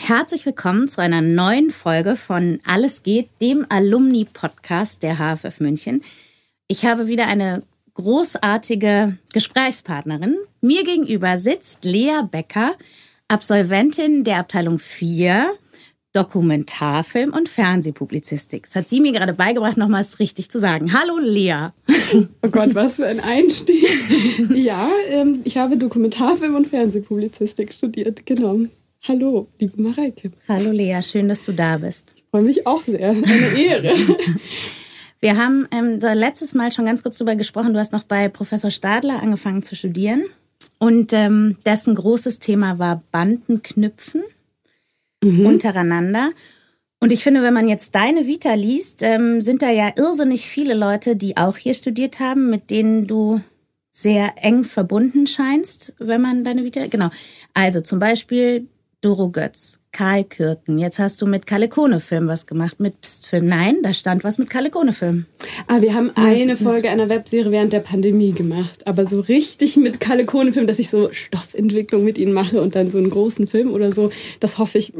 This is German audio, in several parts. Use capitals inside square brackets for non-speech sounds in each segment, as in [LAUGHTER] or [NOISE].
Herzlich willkommen zu einer neuen Folge von Alles geht, dem Alumni-Podcast der HFF München. Ich habe wieder eine großartige Gesprächspartnerin. Mir gegenüber sitzt Lea Becker, Absolventin der Abteilung 4 Dokumentarfilm und Fernsehpublizistik. Das hat sie mir gerade beigebracht, nochmals richtig zu sagen. Hallo Lea. [LAUGHS] Oh Gott, was für ein Einstieg. ja, ähm, ich habe Dokumentarfilm und Fernsehpublizistik studiert, genau. Hallo, liebe Mareike. Hallo Lea, schön, dass du da bist. Ich freue mich auch sehr. Eine Ehre. [LAUGHS] Wir haben ähm, letztes Mal schon ganz kurz darüber gesprochen. Du hast noch bei Professor Stadler angefangen zu studieren. Und ähm, dessen großes Thema war Bandenknüpfen mhm. untereinander. Und ich finde, wenn man jetzt deine Vita liest, ähm, sind da ja irrsinnig viele Leute, die auch hier studiert haben, mit denen du sehr eng verbunden scheinst, wenn man deine Vita. Genau. Also zum Beispiel Doro Götz, Karl Kürten. Jetzt hast du mit Kalle Kone Film was gemacht, mit Psst Film. Nein, da stand was mit Kalle Kone Film. Ah, wir haben eine Folge einer Webserie während der Pandemie gemacht, aber so richtig mit Kalle Kone Film, dass ich so Stoffentwicklung mit ihnen mache und dann so einen großen Film oder so, das hoffe ich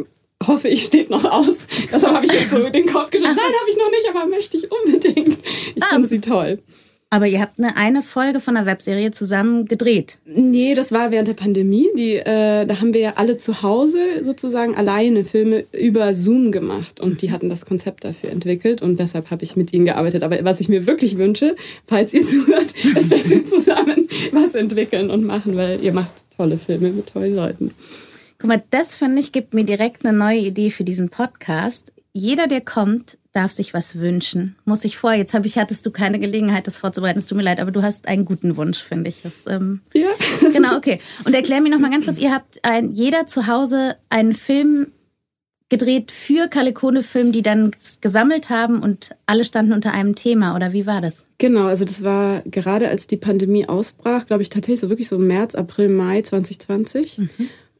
hoffe ich, steht noch aus. Deshalb habe ich jetzt so den Kopf geschüttelt. Nein, habe ich noch nicht, aber möchte ich unbedingt. Ich ah, finde sie toll. Aber ihr habt eine, eine Folge von der Webserie zusammen gedreht. Nee, das war während der Pandemie. Die, äh, da haben wir ja alle zu Hause sozusagen alleine Filme über Zoom gemacht. Und die hatten das Konzept dafür entwickelt. Und deshalb habe ich mit ihnen gearbeitet. Aber was ich mir wirklich wünsche, falls ihr [LAUGHS] zuhört, ist, dass wir zusammen was entwickeln und machen, weil ihr macht tolle Filme mit tollen Leuten. Guck mal, das finde ich, gibt mir direkt eine neue Idee für diesen Podcast. Jeder, der kommt, darf sich was wünschen. Muss ich vor. Jetzt habe ich, hattest du keine Gelegenheit, das vorzubereiten. Es tut mir leid, aber du hast einen guten Wunsch, finde ich. Das, ähm, ja. [LAUGHS] Genau, okay. Und erklär mir noch mal ganz kurz. Ihr habt ein, jeder zu Hause einen Film gedreht für Kalikone Film, die dann gesammelt haben und alle standen unter einem Thema oder wie war das? Genau, also das war gerade als die Pandemie ausbrach, glaube ich tatsächlich so wirklich so März, April, Mai 2020. Mhm.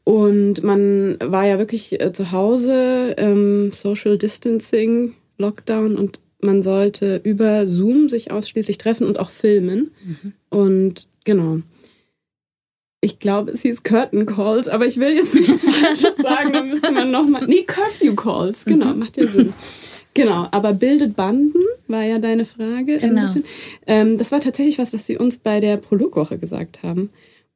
Und man war ja wirklich äh, zu Hause, ähm, Social Distancing, Lockdown und man sollte über Zoom sich ausschließlich treffen und auch filmen. Mhm. Und genau. Ich glaube, es hieß Curtain Calls, aber ich will jetzt nichts Falsches [LAUGHS] sagen, da müsste man nochmal. Nee, Curfew Calls, genau, mhm. macht ja Sinn. Genau, aber bildet Banden, war ja deine Frage. Genau. Ähm, das war tatsächlich was, was sie uns bei der Prologwoche gesagt haben.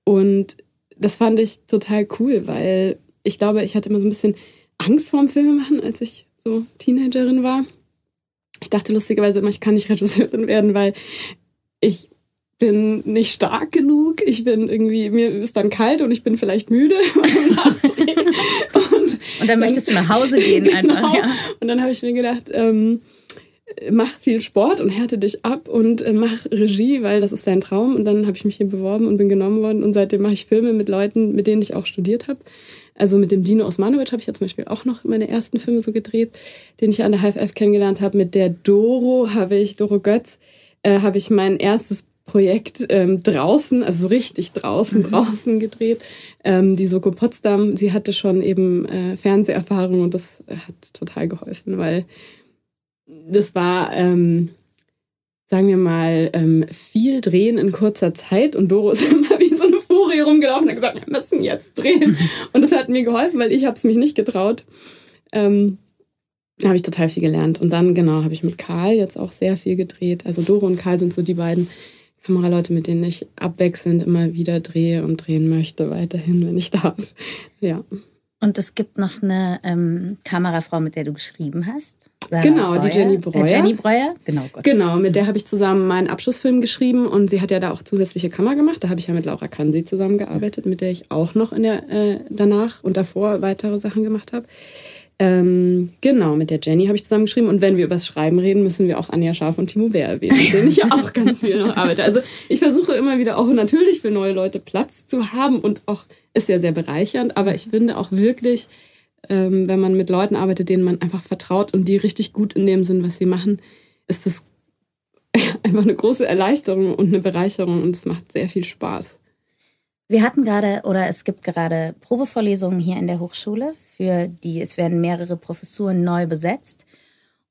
Und das fand ich total cool, weil ich glaube, ich hatte immer so ein bisschen Angst vorm Filmemachen, als ich so Teenagerin war. Ich dachte lustigerweise immer, ich kann nicht Regisseurin werden, weil ich bin nicht stark genug. Ich bin irgendwie, mir ist dann kalt und ich bin vielleicht müde [LAUGHS] und, und dann möchtest du nach Hause gehen [LAUGHS] genau. einfach. Ja. Und dann habe ich mir gedacht, ähm, mach viel Sport und härte dich ab und äh, mach Regie, weil das ist dein Traum. Und dann habe ich mich hier beworben und bin genommen worden. Und seitdem mache ich Filme mit Leuten, mit denen ich auch studiert habe. Also mit dem Dino Osmanovic habe ich ja zum Beispiel auch noch meine ersten Filme so gedreht, den ich an der HFF kennengelernt habe. Mit der Doro habe ich, Doro Götz, äh, habe ich mein erstes Projekt ähm, draußen, also so richtig draußen, mhm. draußen gedreht. Ähm, die Soko Potsdam, sie hatte schon eben äh, Fernseherfahrung und das hat total geholfen, weil das war, ähm, sagen wir mal, ähm, viel Drehen in kurzer Zeit und Doro ist [LAUGHS] immer wie so Furie rumgelaufen und gesagt, wir müssen jetzt drehen. Und das hat mir geholfen, weil ich habe es mich nicht getraut. Ähm, habe ich total viel gelernt. Und dann, genau, habe ich mit Karl jetzt auch sehr viel gedreht. Also Doro und Karl sind so die beiden Kameraleute, mit denen ich abwechselnd immer wieder drehe und drehen möchte, weiterhin, wenn ich darf. Ja. Und es gibt noch eine ähm, Kamerafrau, mit der du geschrieben hast. Sarah genau, Breuer. die Jenny Breuer. Äh, Jenny Breuer, genau. Gott. Genau, mit der habe ich zusammen meinen Abschlussfilm geschrieben und sie hat ja da auch zusätzliche Kamera gemacht. Da habe ich ja mit Laura Kansi zusammengearbeitet, mit der ich auch noch in der, äh, danach und davor weitere Sachen gemacht habe. Ähm, genau, mit der Jenny habe ich zusammengeschrieben. Und wenn wir über das Schreiben reden, müssen wir auch Anja Scharf und Timo Bär erwähnen, mit denen ich ja auch ganz viel noch arbeite. Also ich versuche immer wieder auch natürlich für neue Leute Platz zu haben und auch ist ja sehr bereichernd, aber ich finde auch wirklich ähm, wenn man mit Leuten arbeitet, denen man einfach vertraut und die richtig gut in dem sind, was sie machen, ist das [LAUGHS] einfach eine große Erleichterung und eine Bereicherung und es macht sehr viel Spaß. Wir hatten gerade oder es gibt gerade Probevorlesungen hier in der Hochschule, für die es werden mehrere Professuren neu besetzt.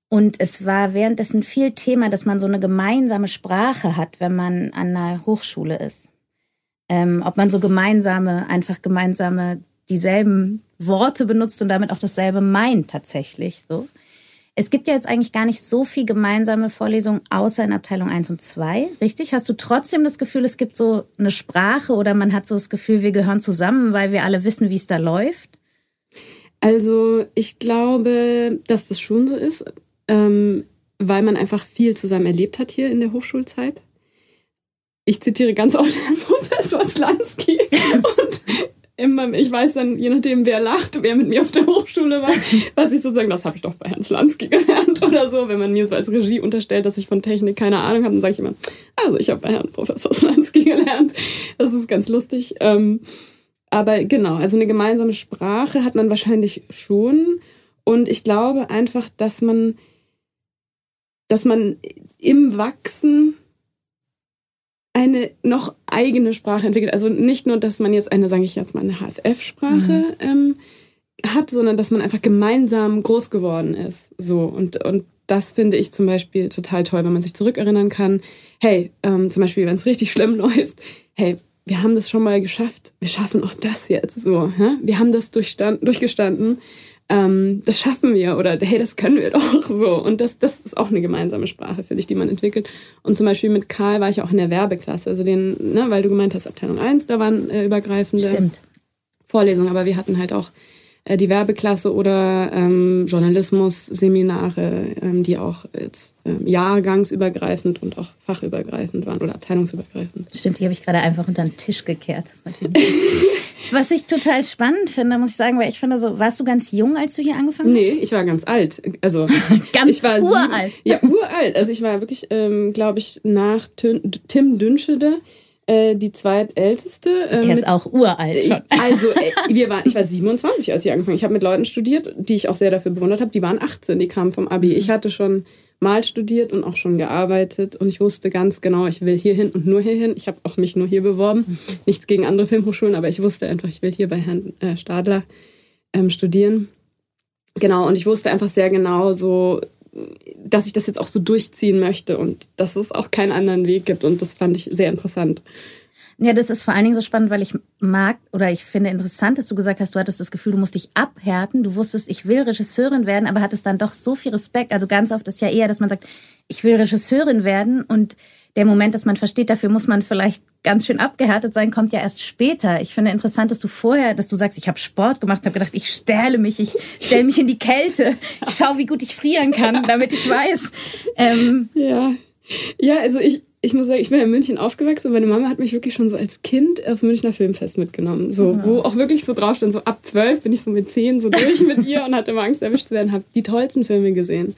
Und es war währenddessen viel Thema, dass man so eine gemeinsame Sprache hat, wenn man an einer Hochschule ist. Ähm, ob man so gemeinsame, einfach gemeinsame dieselben Worte benutzt und damit auch dasselbe meint tatsächlich so. Es gibt ja jetzt eigentlich gar nicht so viel gemeinsame Vorlesungen, außer in Abteilung 1 und 2, richtig? Hast du trotzdem das Gefühl, es gibt so eine Sprache oder man hat so das Gefühl, wir gehören zusammen, weil wir alle wissen, wie es da läuft? Also ich glaube, dass das schon so ist, ähm, weil man einfach viel zusammen erlebt hat hier in der Hochschulzeit. Ich zitiere ganz [LAUGHS] oft Herrn Professor Slansky und immer, ich weiß dann, je nachdem, wer lacht, wer mit mir auf der Hochschule war, was ich sozusagen, das habe ich doch bei Herrn Slansky gelernt [LAUGHS] oder so. Wenn man mir so als Regie unterstellt, dass ich von Technik keine Ahnung habe, dann sage ich immer, also ich habe bei Herrn Professor Slansky gelernt. Das ist ganz lustig. Ähm, aber genau, also eine gemeinsame Sprache hat man wahrscheinlich schon. Und ich glaube einfach, dass man, dass man im Wachsen eine noch eigene Sprache entwickelt. Also nicht nur, dass man jetzt eine, sage ich jetzt mal, eine HFF-Sprache mhm. ähm, hat, sondern dass man einfach gemeinsam groß geworden ist. So und und das finde ich zum Beispiel total toll, wenn man sich zurückerinnern kann. Hey, ähm, zum Beispiel, wenn es richtig schlimm [LAUGHS] läuft, hey, wir haben das schon mal geschafft. Wir schaffen auch das jetzt. So, hä? wir haben das durchgestanden ähm, das schaffen wir oder hey, das können wir [LAUGHS] doch so. Und das, das ist auch eine gemeinsame Sprache, finde ich, die man entwickelt. Und zum Beispiel mit Karl war ich auch in der Werbeklasse, also den, ne, weil du gemeint hast, Abteilung 1, da waren äh, übergreifende Stimmt. Vorlesungen, aber wir hatten halt auch die Werbeklasse oder ähm, Journalismus-Seminare, ähm, die auch jetzt ähm, jahrgangsübergreifend und auch fachübergreifend waren oder abteilungsübergreifend. Stimmt, die habe ich gerade einfach unter den Tisch gekehrt. [LAUGHS] Was ich total spannend finde, muss ich sagen, weil ich finde so, warst du ganz jung, als du hier angefangen nee, hast? Nee, ich war ganz alt. Also [LAUGHS] ganz ich war uralt. Ja, uralt. Also ich war wirklich, ähm, glaube ich, nach Tim Dünschede äh, die zweitälteste. Äh, Der ist auch uralt schon. Also, äh, [LAUGHS] wir waren, ich war 27, als ich angefangen Ich habe mit Leuten studiert, die ich auch sehr dafür bewundert habe. Die waren 18, die kamen vom Abi. Ich hatte schon mal studiert und auch schon gearbeitet und ich wusste ganz genau, ich will hierhin und nur hierhin. Ich habe auch mich nur hier beworben. Nichts gegen andere Filmhochschulen, aber ich wusste einfach, ich will hier bei Herrn äh, Stadler ähm, studieren. Genau, und ich wusste einfach sehr genau so, dass ich das jetzt auch so durchziehen möchte und dass es auch keinen anderen Weg gibt. Und das fand ich sehr interessant. Ja, das ist vor allen Dingen so spannend, weil ich mag oder ich finde interessant, dass du gesagt hast, du hattest das Gefühl, du musst dich abhärten. Du wusstest, ich will Regisseurin werden, aber hattest dann doch so viel Respekt. Also ganz oft ist ja eher, dass man sagt, ich will Regisseurin werden und der Moment, dass man versteht, dafür muss man vielleicht ganz schön abgehärtet sein, kommt ja erst später. Ich finde interessant, dass du vorher, dass du sagst, ich habe Sport gemacht, habe gedacht, ich stähle mich, ich stelle mich in die Kälte, ich schaue, wie gut ich frieren kann, damit ich weiß. Ähm, ja, ja, also ich ich muss sagen, ich bin in München aufgewachsen und meine Mama hat mich wirklich schon so als Kind aufs Münchner Filmfest mitgenommen. So, ja. wo auch wirklich so drauf stand, so ab zwölf bin ich so mit zehn so durch mit ihr und hatte immer Angst, erwischt zu werden, habe die tollsten Filme gesehen.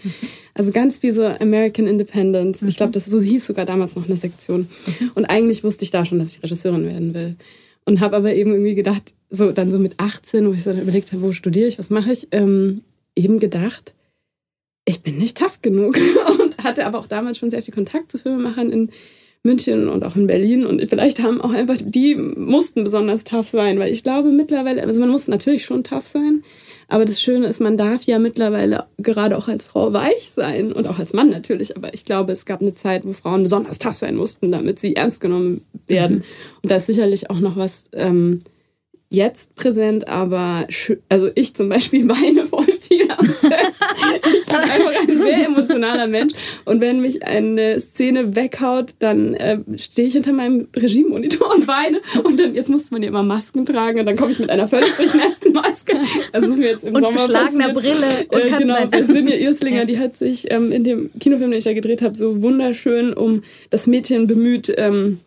Also ganz wie so American Independence. Ich glaube, das so hieß sogar damals noch eine Sektion. Und eigentlich wusste ich da schon, dass ich Regisseurin werden will. Und habe aber eben irgendwie gedacht, so dann so mit 18, wo ich so überlegt habe, wo studiere ich, was mache ich, ähm, eben gedacht, ich bin nicht tough genug. [LAUGHS] Hatte aber auch damals schon sehr viel Kontakt zu Filmemachern in München und auch in Berlin. Und vielleicht haben auch einfach, die mussten besonders tough sein, weil ich glaube mittlerweile, also man muss natürlich schon tough sein. Aber das Schöne ist, man darf ja mittlerweile gerade auch als Frau weich sein und auch als Mann natürlich. Aber ich glaube, es gab eine Zeit, wo Frauen besonders tough sein mussten, damit sie ernst genommen werden. Mhm. Und da ist sicherlich auch noch was ähm, jetzt präsent, aber also ich zum Beispiel [LAUGHS] weine voll viel am Set. Ich bin einfach ein sehr emotionaler Mensch und wenn mich eine Szene weghaut, dann äh, stehe ich hinter meinem Regiemonitor und weine und dann jetzt musste man ja immer Masken tragen und dann komme ich mit einer völlig durchnässten Maske. Das ist mir jetzt im und Sommer passiert. Brille und äh, genau, bei Sinja Irslinger, die hat sich ähm, in dem Kinofilm, den ich da gedreht habe, so wunderschön um das Mädchen bemüht. Ähm,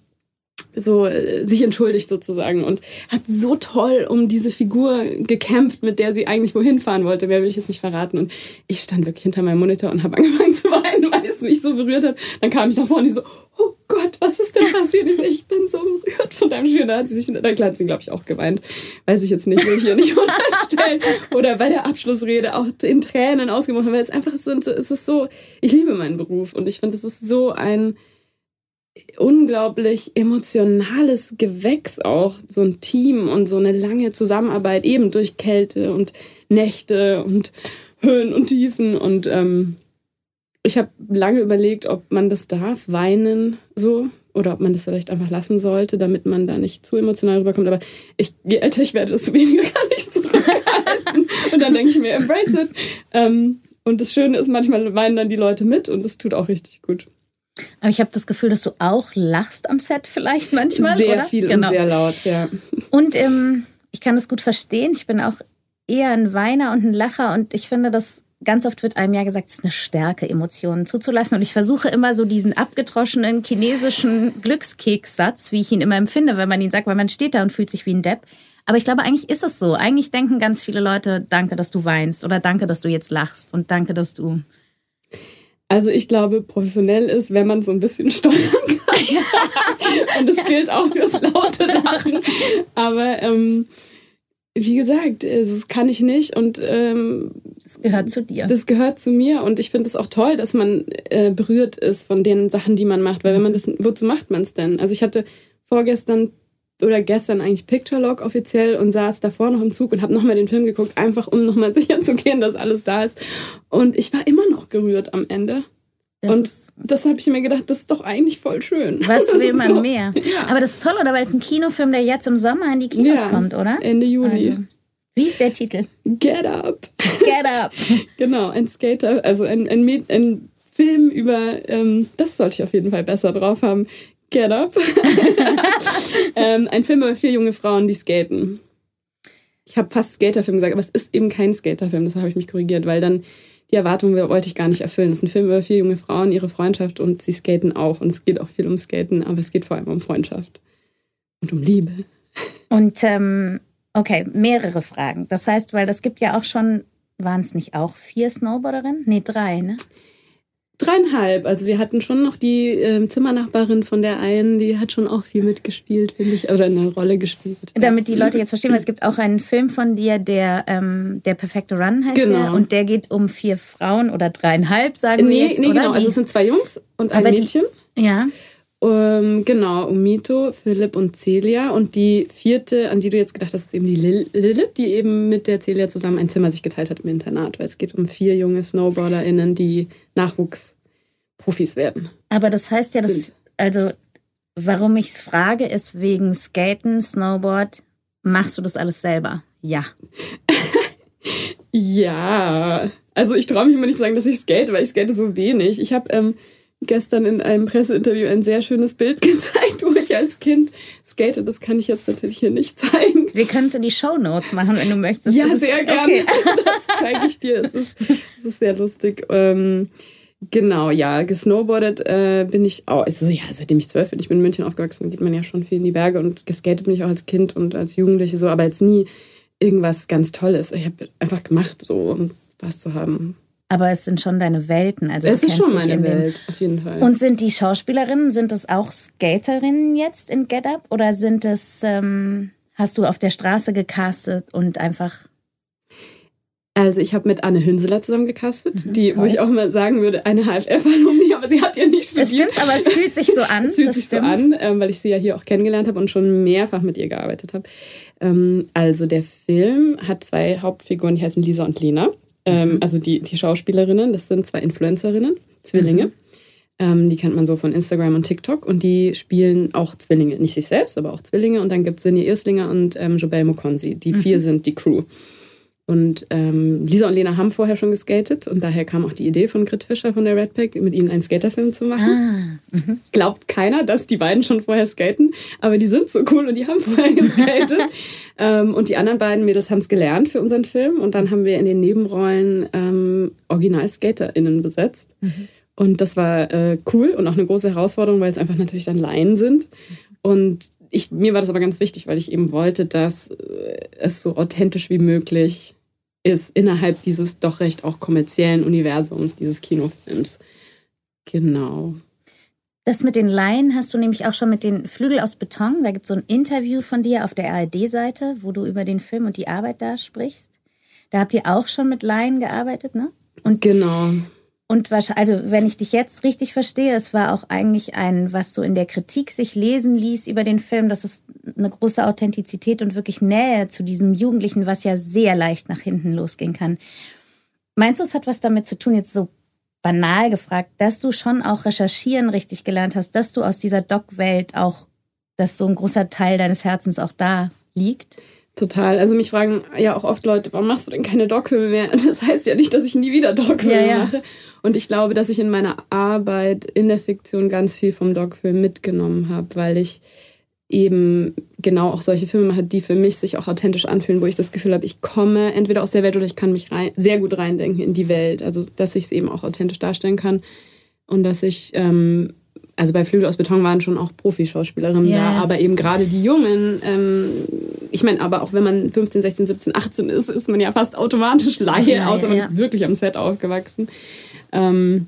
so äh, sich entschuldigt sozusagen und hat so toll um diese Figur gekämpft, mit der sie eigentlich wohin fahren wollte. Wer will ich jetzt nicht verraten? Und ich stand wirklich hinter meinem Monitor und habe angefangen zu weinen, [LAUGHS] weil es mich so berührt hat. Dann kam ich da vorne und so, oh Gott was ist denn passiert? Ich, so, ich bin so berührt von deinem Schüler. Da hat sie sich, da hat sie, glaube ich, auch geweint. Weiß ich jetzt nicht, will ich hier nicht [LAUGHS] unterstellen. Oder bei der Abschlussrede auch in Tränen ausgemacht, weil es einfach so, es ist so, ich liebe meinen Beruf und ich finde, es ist so ein unglaublich emotionales Gewächs auch, so ein Team und so eine lange Zusammenarbeit, eben durch Kälte und Nächte und Höhen und Tiefen und ähm, ich habe lange überlegt, ob man das darf, weinen so, oder ob man das vielleicht einfach lassen sollte, damit man da nicht zu emotional rüberkommt. Aber ich, je älter ich werde, desto weniger [LAUGHS] kann ich zurückhalten. und dann denke ich mir, embrace it. Ähm, und das Schöne ist, manchmal weinen dann die Leute mit und das tut auch richtig gut. Aber ich habe das Gefühl, dass du auch lachst am Set vielleicht manchmal. Sehr oder? viel genau. und sehr laut, ja. Und ähm, ich kann das gut verstehen. Ich bin auch eher ein Weiner und ein Lacher und ich finde, das ganz oft wird einem ja gesagt, es ist eine Stärke, Emotionen zuzulassen. Und ich versuche immer so diesen abgedroschenen chinesischen Glückskekssatz, wie ich ihn immer empfinde, wenn man ihn sagt, weil man steht da und fühlt sich wie ein Depp. Aber ich glaube, eigentlich ist es so. Eigentlich denken ganz viele Leute, danke, dass du weinst oder danke, dass du jetzt lachst und danke, dass du. Also ich glaube, professionell ist, wenn man so ein bisschen [LAUGHS] steuern kann. und das gilt auch fürs laute Lachen. Aber ähm, wie gesagt, das kann ich nicht und ähm, das gehört zu dir. Das gehört zu mir und ich finde es auch toll, dass man äh, berührt ist von den Sachen, die man macht, weil wenn man das, wozu macht man es denn? Also ich hatte vorgestern oder gestern eigentlich Picture Log offiziell und saß davor noch im Zug und habe nochmal den Film geguckt, einfach um nochmal [LAUGHS] sicher zu gehen, dass alles da ist. Und ich war immer noch gerührt am Ende. Das und das habe ich mir gedacht, das ist doch eigentlich voll schön. Was [LAUGHS] will man so. mehr? Ja. Aber das ist toll, oder? Weil es ein Kinofilm, der jetzt im Sommer in die Kinos ja, kommt, oder? Ende Juli. Also, wie ist der Titel? Get Up. Get Up. [LAUGHS] genau, ein Skater, also ein, ein, ein Film über, ähm, das sollte ich auf jeden Fall besser drauf haben. Get Up. [LAUGHS] ähm, ein Film über vier junge Frauen, die skaten. Ich habe fast Skaterfilm gesagt, aber es ist eben kein Skaterfilm, das habe ich mich korrigiert, weil dann die Erwartung wollte ich gar nicht erfüllen. Es ist ein Film über vier junge Frauen, ihre Freundschaft und sie skaten auch. Und es geht auch viel um Skaten, aber es geht vor allem um Freundschaft und um Liebe. Und ähm, okay, mehrere Fragen. Das heißt, weil das gibt ja auch schon, waren es nicht auch vier Snowboarderinnen? Nee, drei, ne? Dreieinhalb. Also wir hatten schon noch die äh, Zimmernachbarin von der einen, die hat schon auch viel mitgespielt, finde ich, oder eine Rolle gespielt. Damit die Leute jetzt verstehen, weil es gibt auch einen Film von dir, der ähm, der perfekte Run heißt genau. der, und der geht um vier Frauen oder dreieinhalb, sagen nee, wir jetzt, nee, oder? genau. Also es sind zwei Jungs und ein Mädchen. Die, ja. Um, genau, um Mito, Philipp und Celia. Und die vierte, an die du jetzt gedacht hast, ist eben die Lil Lilith, die eben mit der Celia zusammen ein Zimmer sich geteilt hat im Internat. Weil es geht um vier junge SnowboarderInnen, die Nachwuchsprofis werden. Aber das heißt ja, dass, also, warum ich es frage, ist wegen Skaten, Snowboard. Machst du das alles selber? Ja. [LAUGHS] ja. Also ich traue mich immer nicht zu sagen, dass ich skate, weil ich skate so wenig. Ich habe ähm, gestern in einem Presseinterview ein sehr schönes Bild [LAUGHS] gezeigt, wo ich als Kind skate. Das kann ich jetzt natürlich hier nicht zeigen. Wir können es in die Show Notes machen, wenn du möchtest. Ja, das sehr gerne. Okay. [LAUGHS] Das zeige ich dir. Es ist, es ist sehr lustig. Ähm, genau, ja, gesnowboardet äh, bin ich auch, also ja, seitdem ich zwölf bin, ich bin in München aufgewachsen, geht man ja schon viel in die Berge und geskatet bin ich auch als Kind und als Jugendliche so, aber jetzt nie irgendwas ganz Tolles. Ich habe einfach gemacht, so um Spaß zu haben. Aber es sind schon deine Welten. Also es ist schon meine Welt, auf jeden Fall. Und sind die Schauspielerinnen, sind es auch Skaterinnen jetzt in Get Up? Oder sind es, ähm, hast du auf der Straße gecastet und einfach. Also ich habe mit Anne Hünseler zusammen gecastet, mhm, die, toll. wo ich auch mal sagen würde, eine HFF-Alumni, aber sie hat ja nicht studiert. Das stimmt, aber es fühlt sich so an. [LAUGHS] es fühlt sich stimmt. so an, ähm, weil ich sie ja hier auch kennengelernt habe und schon mehrfach mit ihr gearbeitet habe. Ähm, also der Film hat zwei Hauptfiguren, die heißen Lisa und Lena. Ähm, mhm. also die, die Schauspielerinnen, das sind zwei Influencerinnen, Zwillinge. Mhm. Ähm, die kennt man so von Instagram und TikTok und die spielen auch Zwillinge. Nicht sich selbst, aber auch Zwillinge. Und dann gibt es Sinja Irslinger und ähm, Jobel Mokonzi. Die mhm. vier sind die Crew. Und ähm, Lisa und Lena haben vorher schon geskatet und daher kam auch die Idee von Grit Fischer von der Red Pack, mit ihnen einen Skaterfilm zu machen. Ah, mhm. Glaubt keiner, dass die beiden schon vorher skaten, aber die sind so cool und die haben [LAUGHS] vorher geskatet. [LAUGHS] ähm, und die anderen beiden Mädels haben es gelernt für unseren Film und dann haben wir in den Nebenrollen ähm, Original-SkaterInnen besetzt. Mhm. Und das war äh, cool und auch eine große Herausforderung, weil es einfach natürlich dann Laien sind. Und ich, mir war das aber ganz wichtig, weil ich eben wollte, dass äh, es so authentisch wie möglich ist innerhalb dieses doch recht auch kommerziellen Universums dieses Kinofilms. Genau. Das mit den Laien hast du nämlich auch schon mit den Flügel aus Beton. Da gibt es so ein Interview von dir auf der ARD-Seite, wo du über den Film und die Arbeit da sprichst. Da habt ihr auch schon mit Laien gearbeitet, ne? Und genau. Und also, wenn ich dich jetzt richtig verstehe, es war auch eigentlich ein, was so in der Kritik sich lesen ließ über den Film, dass es eine große Authentizität und wirklich Nähe zu diesem Jugendlichen, was ja sehr leicht nach hinten losgehen kann. Meinst du, es hat was damit zu tun, jetzt so banal gefragt, dass du schon auch recherchieren richtig gelernt hast, dass du aus dieser Doc-Welt auch, dass so ein großer Teil deines Herzens auch da liegt? Total. Also mich fragen ja auch oft Leute, warum machst du denn keine Doc-Filme mehr? [LAUGHS] Das heißt ja nicht, dass ich nie wieder Doc-Filme ja, ja. mache. Und ich glaube, dass ich in meiner Arbeit in der Fiktion ganz viel vom Doc-Film mitgenommen habe, weil ich eben genau auch solche Filme mache, die für mich sich auch authentisch anfühlen, wo ich das Gefühl habe, ich komme entweder aus der Welt oder ich kann mich rein, sehr gut reindenken in die Welt. Also dass ich es eben auch authentisch darstellen kann und dass ich ähm, also bei Flügel aus Beton waren schon auch Profischauspielerinnen yeah. da, aber eben gerade die Jungen, ähm, ich meine, aber auch wenn man 15, 16, 17, 18 ist, ist man ja fast automatisch Laie, ja, außer man ja. ist wirklich am Set aufgewachsen. Ähm,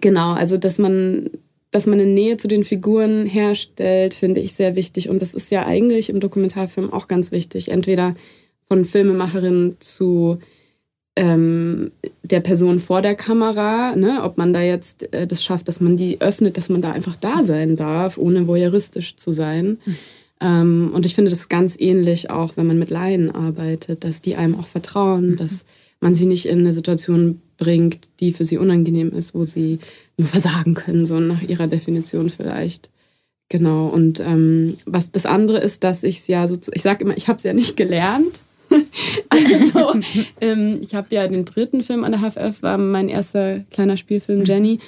genau, also dass man, dass man eine Nähe zu den Figuren herstellt, finde ich sehr wichtig. Und das ist ja eigentlich im Dokumentarfilm auch ganz wichtig. Entweder von Filmemacherinnen zu ähm, der Person vor der Kamera, ne, ob man da jetzt äh, das schafft, dass man die öffnet, dass man da einfach da sein darf, ohne voyeuristisch zu sein. Mhm. Ähm, und ich finde das ganz ähnlich auch, wenn man mit Laien arbeitet, dass die einem auch vertrauen, mhm. dass man sie nicht in eine Situation bringt, die für sie unangenehm ist, wo sie nur versagen können, so nach ihrer Definition vielleicht. Genau. Und ähm, was das andere ist, dass ich es ja so, ich sage immer, ich habe es ja nicht gelernt. [LAUGHS] also, ähm, ich habe ja den dritten Film an der HFF, war mein erster kleiner Spielfilm, mhm. Jenny.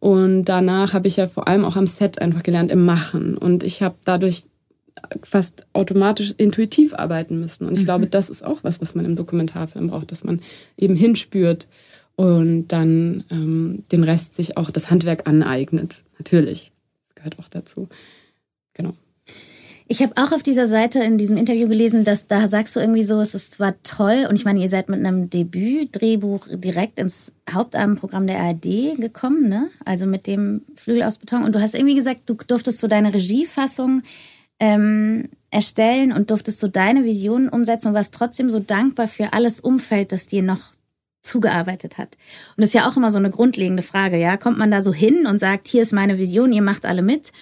Und danach habe ich ja vor allem auch am Set einfach gelernt im Machen. Und ich habe dadurch fast automatisch intuitiv arbeiten müssen. Und ich mhm. glaube, das ist auch was, was man im Dokumentarfilm braucht, dass man eben hinspürt und dann ähm, den Rest sich auch das Handwerk aneignet. Natürlich, das gehört auch dazu. Genau. Ich habe auch auf dieser Seite in diesem Interview gelesen, dass da sagst du irgendwie so, es ist, war toll und ich meine, ihr seid mit einem Debüt-Drehbuch direkt ins Hauptabendprogramm der ARD gekommen, ne? Also mit dem Flügel aus Beton und du hast irgendwie gesagt, du durftest so deine Regiefassung ähm, erstellen und durftest so deine Visionen umsetzen und warst trotzdem so dankbar für alles Umfeld, das dir noch zugearbeitet hat. Und das ist ja auch immer so eine grundlegende Frage, ja? Kommt man da so hin und sagt, hier ist meine Vision, ihr macht alle mit?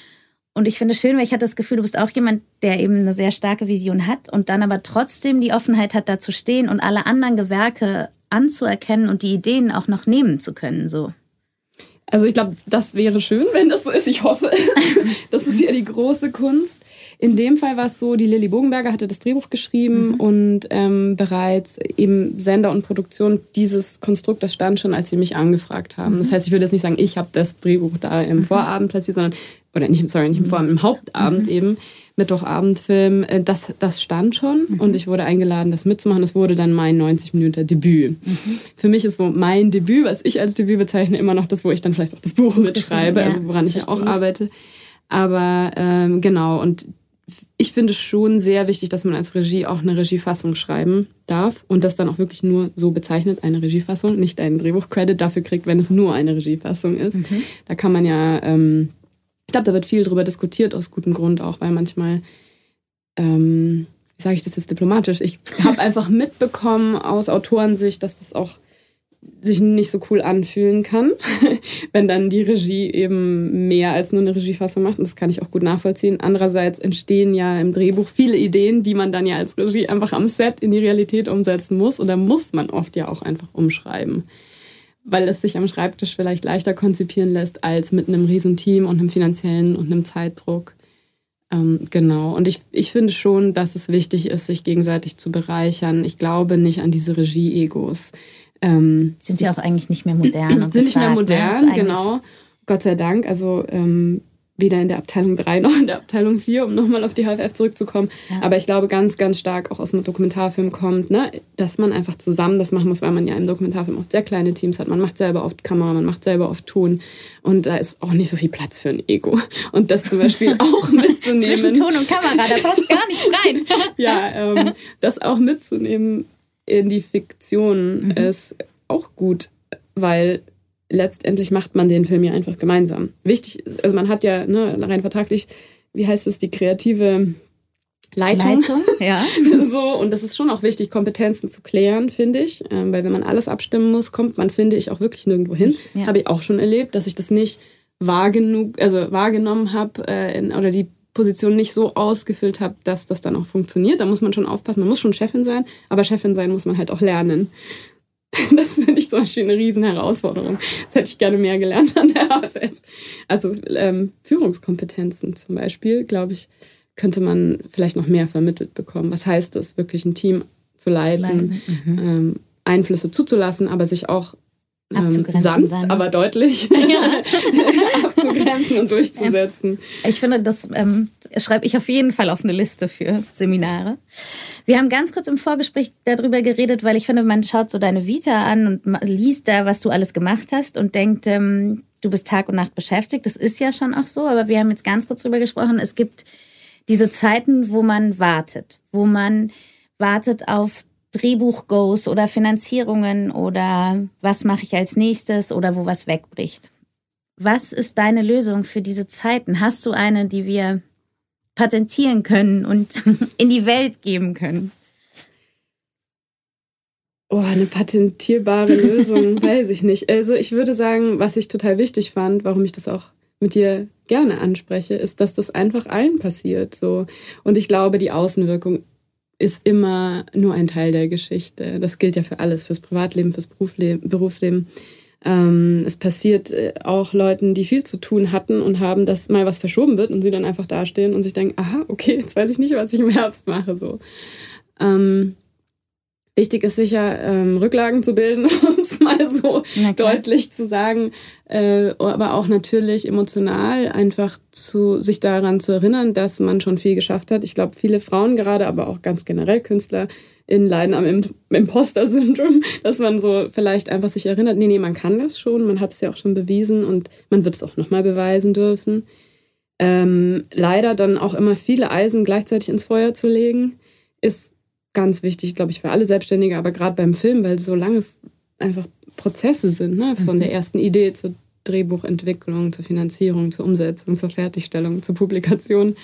Und ich finde es schön, weil ich hatte das Gefühl, du bist auch jemand, der eben eine sehr starke Vision hat und dann aber trotzdem die Offenheit hat, da zu stehen und alle anderen Gewerke anzuerkennen und die Ideen auch noch nehmen zu können, so. Also ich glaube, das wäre schön, wenn das so ist. Ich hoffe. [LAUGHS] Das ist ja die große Kunst. In dem Fall war es so, die Lilly Bogenberger hatte das Drehbuch geschrieben mhm. und ähm, bereits eben Sender und Produktion dieses Konstrukt, das stand schon, als sie mich angefragt haben. Mhm. Das heißt, ich würde jetzt nicht sagen, ich habe das Drehbuch da im mhm. Vorabend platziert, sondern oder nicht, sorry, nicht im Vorabend, im Hauptabend mhm. eben, Mittwochabendfilm, äh, das, das stand schon mhm. und ich wurde eingeladen, das mitzumachen. Das wurde dann mein 90 Minuten Debüt. Mhm. Für mich ist so mein Debüt, was ich als Debüt bezeichne, immer noch das, wo ich dann vielleicht auch das Buch mitschreibe, ja, also woran ich ja auch arbeite. Aber ähm, genau, und ich finde es schon sehr wichtig, dass man als Regie auch eine Regiefassung schreiben darf und das dann auch wirklich nur so bezeichnet, eine Regiefassung, nicht einen Drehbuchcredit dafür kriegt, wenn es nur eine Regiefassung ist. Mhm. Da kann man ja ähm, ich glaube, da wird viel drüber diskutiert, aus gutem Grund auch, weil manchmal, ähm, wie sage ich das jetzt diplomatisch, ich habe [LAUGHS] einfach mitbekommen aus Autorensicht, dass das auch sich nicht so cool anfühlen kann, [LAUGHS] wenn dann die Regie eben mehr als nur eine Regiefassung macht. Und das kann ich auch gut nachvollziehen. Andererseits entstehen ja im Drehbuch viele Ideen, die man dann ja als Regie einfach am Set in die Realität umsetzen muss. Oder muss man oft ja auch einfach umschreiben weil es sich am Schreibtisch vielleicht leichter konzipieren lässt als mit einem riesen Team und einem finanziellen und einem Zeitdruck. Ähm, genau. Und ich, ich finde schon, dass es wichtig ist, sich gegenseitig zu bereichern. Ich glaube nicht an diese Regie-Egos. Ähm, sind ja auch eigentlich nicht mehr modern. sind nicht mehr ne? modern, genau. Gott sei Dank. Also ähm, weder in der Abteilung 3 [LAUGHS] noch in der Abteilung 4, um nochmal auf die HFF zurückzukommen. Ja. Aber ich glaube ganz, ganz stark auch aus dem Dokumentarfilm kommt, ne, dass man einfach zusammen das machen muss, weil man ja im Dokumentarfilm oft sehr kleine Teams hat. Man macht selber oft Kamera, man macht selber oft Ton und da ist auch nicht so viel Platz für ein Ego. Und das zum Beispiel [LAUGHS] auch mitzunehmen. Zwischen Ton und Kamera, da passt gar nichts rein. [LAUGHS] ja, ähm, das auch mitzunehmen in die Fiktion mhm. ist auch gut, weil letztendlich macht man den Film ja einfach gemeinsam. Wichtig ist, also man hat ja ne, rein vertraglich, wie heißt es, die kreative Leitung. Leitung ja. [LAUGHS] so, und das ist schon auch wichtig, Kompetenzen zu klären, finde ich. Ähm, weil wenn man alles abstimmen muss, kommt man, finde ich, auch wirklich nirgendwo hin. Ja. Habe ich auch schon erlebt, dass ich das nicht wahr genug, also wahrgenommen habe äh, oder die Position nicht so ausgefüllt habe, dass das dann auch funktioniert. Da muss man schon aufpassen, man muss schon Chefin sein, aber Chefin sein muss man halt auch lernen. [LAUGHS] Das finde ich zum Beispiel eine riesen Herausforderung. Das hätte ich gerne mehr gelernt an der HFF. Also ähm, Führungskompetenzen zum Beispiel, glaube ich, könnte man vielleicht noch mehr vermittelt bekommen. Was heißt es, wirklich ein Team zu leiten, zu leiten. Mhm. Ähm, Einflüsse zuzulassen, aber sich auch sanft, dann. aber deutlich [LAUGHS] ja. [LAUGHS] abzugrenzen und durchzusetzen. Ich finde, das ähm, schreibe ich auf jeden Fall auf eine Liste für Seminare. Wir haben ganz kurz im Vorgespräch darüber geredet, weil ich finde, man schaut so deine Vita an und liest da, was du alles gemacht hast und denkt, ähm, du bist Tag und Nacht beschäftigt. Das ist ja schon auch so, aber wir haben jetzt ganz kurz darüber gesprochen. Es gibt diese Zeiten, wo man wartet, wo man wartet auf Drehbuch-Goes oder Finanzierungen oder was mache ich als nächstes oder wo was wegbricht. Was ist deine Lösung für diese Zeiten? Hast du eine, die wir patentieren können und [LAUGHS] in die Welt geben können? Oh, eine patentierbare Lösung, [LAUGHS] weiß ich nicht. Also ich würde sagen, was ich total wichtig fand, warum ich das auch mit dir gerne anspreche, ist, dass das einfach allen passiert. So. Und ich glaube, die Außenwirkung ist immer nur ein Teil der Geschichte. Das gilt ja für alles, fürs Privatleben, fürs Berufsleben. Ähm, es passiert äh, auch Leuten, die viel zu tun hatten und haben, dass mal was verschoben wird und sie dann einfach dastehen und sich denken, aha, okay, jetzt weiß ich nicht, was ich im Herbst mache. So. Ähm, Wichtig ist sicher, ähm, Rücklagen zu bilden, [LAUGHS] um es mal so deutlich zu sagen, äh, aber auch natürlich emotional einfach zu sich daran zu erinnern, dass man schon viel geschafft hat. Ich glaube, viele Frauen gerade, aber auch ganz generell Künstler in leiden am Imposter-Syndrom, [LAUGHS] dass man so vielleicht einfach sich erinnert, nee, nee, man kann das schon, man hat es ja auch schon bewiesen und man wird es auch nochmal beweisen dürfen. Ähm, leider dann auch immer viele Eisen gleichzeitig ins Feuer zu legen, ist ganz wichtig, glaube ich, für alle Selbstständige, aber gerade beim Film, weil es so lange einfach Prozesse sind, ne? von mhm. der ersten Idee zur Drehbuchentwicklung, zur Finanzierung, zur Umsetzung, zur Fertigstellung, zur Publikation,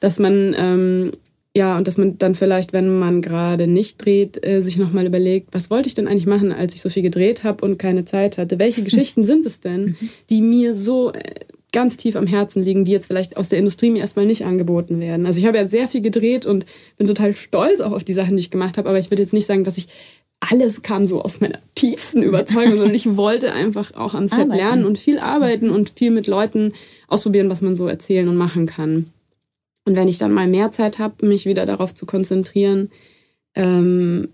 dass man ähm, ja und dass man dann vielleicht, wenn man gerade nicht dreht, äh, sich nochmal überlegt, was wollte ich denn eigentlich machen, als ich so viel gedreht habe und keine Zeit hatte? Welche [LAUGHS] Geschichten sind es denn, mhm. die mir so äh, ganz tief am Herzen liegen, die jetzt vielleicht aus der Industrie mir erstmal nicht angeboten werden. Also ich habe ja sehr viel gedreht und bin total stolz auch auf die Sachen, die ich gemacht habe, aber ich würde jetzt nicht sagen, dass ich alles kam so aus meiner tiefsten Überzeugung, sondern ich wollte einfach auch am Set arbeiten. lernen und viel arbeiten und viel mit Leuten ausprobieren, was man so erzählen und machen kann. Und wenn ich dann mal mehr Zeit habe, mich wieder darauf zu konzentrieren, ähm,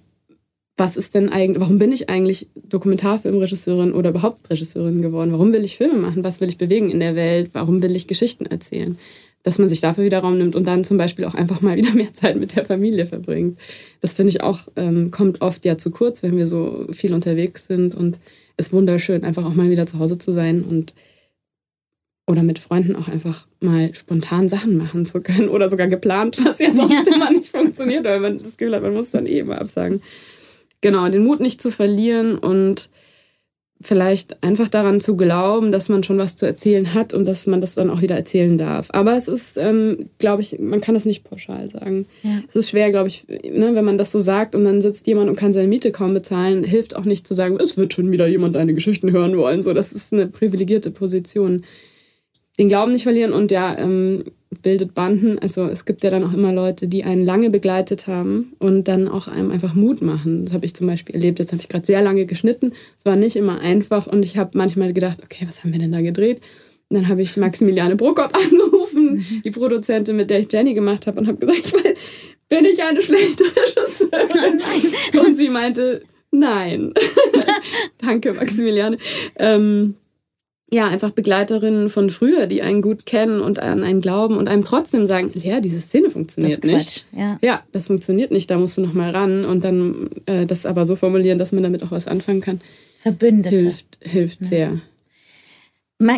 was ist denn eigentlich, warum bin ich eigentlich Dokumentarfilmregisseurin oder überhaupt Regisseurin geworden? Warum will ich Filme machen? Was will ich bewegen in der Welt? Warum will ich Geschichten erzählen? Dass man sich dafür wieder Raum nimmt und dann zum Beispiel auch einfach mal wieder [LAUGHS] mehr Zeit mit der Familie verbringt. Das finde ich auch, ähm, kommt oft ja zu kurz, wenn wir so viel unterwegs sind und es ist wunderschön, einfach auch mal wieder zu Hause zu sein und oder mit Freunden auch einfach mal spontan Sachen machen zu können oder sogar geplant, [LAUGHS] was ja sonst ja. immer nicht funktioniert, weil man das Gefühl hat, man muss dann eh immer absagen genau, den Mut nicht zu verlieren und vielleicht einfach daran zu glauben, dass man schon was zu erzählen hat und dass man das dann auch wieder erzählen darf. Aber es ist, ähm, glaube ich, man kann das nicht pauschal sagen. Ja. Es ist schwer, glaube ich, ne, wenn man das so sagt und dann sitzt jemand und kann seine Miete kaum bezahlen, hilft auch nicht zu sagen, es wird schon wieder jemand deine Geschichten hören wollen. So, das ist eine privilegierte Position. Den Glauben nicht verlieren und ja, ähm, bildet Banden. Also es gibt ja dann auch immer Leute, die einen lange begleitet haben und dann auch einem einfach Mut machen. Das habe ich zum Beispiel erlebt. Jetzt habe ich gerade sehr lange geschnitten. Es war nicht immer einfach und ich habe manchmal gedacht, okay, was haben wir denn da gedreht? Und dann habe ich Maximiliane Prokop [LAUGHS] angerufen, die Produzentin, mit der ich Jenny gemacht habe, und habe gesagt, ich weiß, bin ich eine schlechte Regisseurin? Oh und sie meinte, nein. [LAUGHS] Danke, Maximiliane. Ähm, ja, einfach Begleiterinnen von früher, die einen gut kennen und an einen glauben und einem trotzdem sagen, ja, diese Szene funktioniert das nicht. Ja. ja, das funktioniert nicht, da musst du noch mal ran und dann äh, das aber so formulieren, dass man damit auch was anfangen kann. Verbündete. Hilft, hilft ja. sehr.